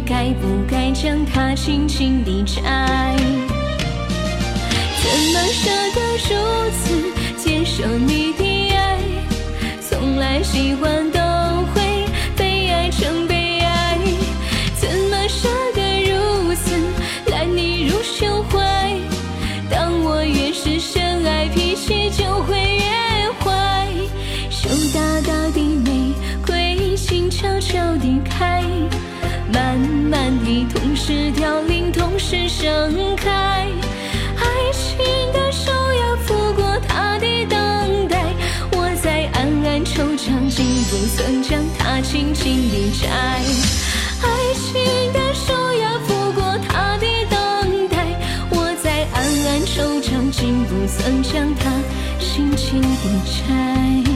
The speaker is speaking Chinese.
该不该将它轻轻地摘？怎么舍得如此接受你的爱？从来喜欢都会被爱成悲哀，怎么舍得如此揽你入胸怀？当我越是深爱，脾气就会越坏。羞答答的玫瑰，心悄悄地开，同时凋零，同时盛开。爱情的手呀拂过他的等待，我在暗暗惆怅，竟不曾将它轻轻地摘。爱情的手呀拂过他的等待，我在暗暗惆怅，竟不曾将它轻轻地摘。